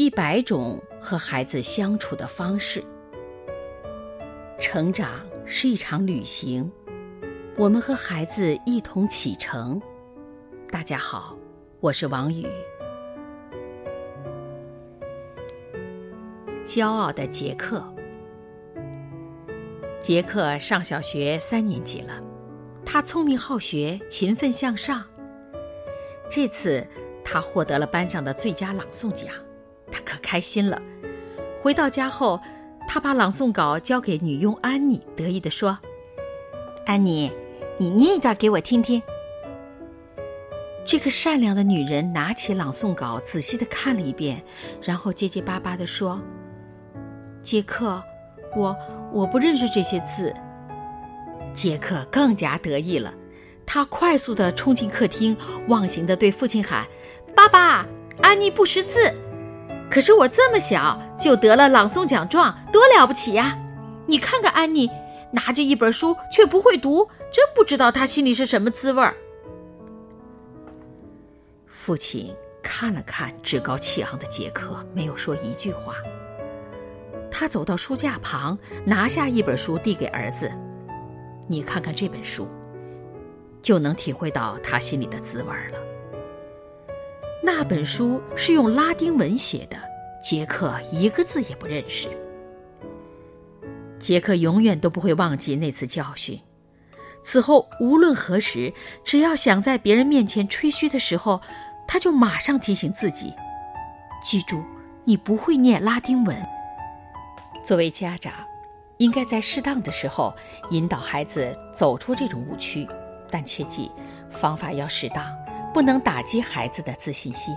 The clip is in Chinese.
一百种和孩子相处的方式。成长是一场旅行，我们和孩子一同启程。大家好，我是王宇。骄傲的杰克，杰克上小学三年级了，他聪明好学，勤奋向上。这次他获得了班上的最佳朗诵奖，他可开心了。回到家后，他把朗诵稿交给女佣安妮，得意地说：“安妮，你念一段给我听听。”这个善良的女人拿起朗诵稿，仔细地看了一遍，然后结结巴巴地说：“杰克，我我不认识这些字。”杰克更加得意了。他快速地冲进客厅，忘形地对父亲喊：“爸爸，安妮不识字，可是我这么小就得了朗诵奖状，多了不起呀！你看看安妮，拿着一本书却不会读，真不知道她心里是什么滋味儿。”父亲看了看趾高气昂的杰克，没有说一句话。他走到书架旁，拿下一本书递给儿子：“你看看这本书。”就能体会到他心里的滋味了。那本书是用拉丁文写的，杰克一个字也不认识。杰克永远都不会忘记那次教训，此后无论何时，只要想在别人面前吹嘘的时候，他就马上提醒自己：记住，你不会念拉丁文。作为家长，应该在适当的时候引导孩子走出这种误区。但切记，方法要适当，不能打击孩子的自信心。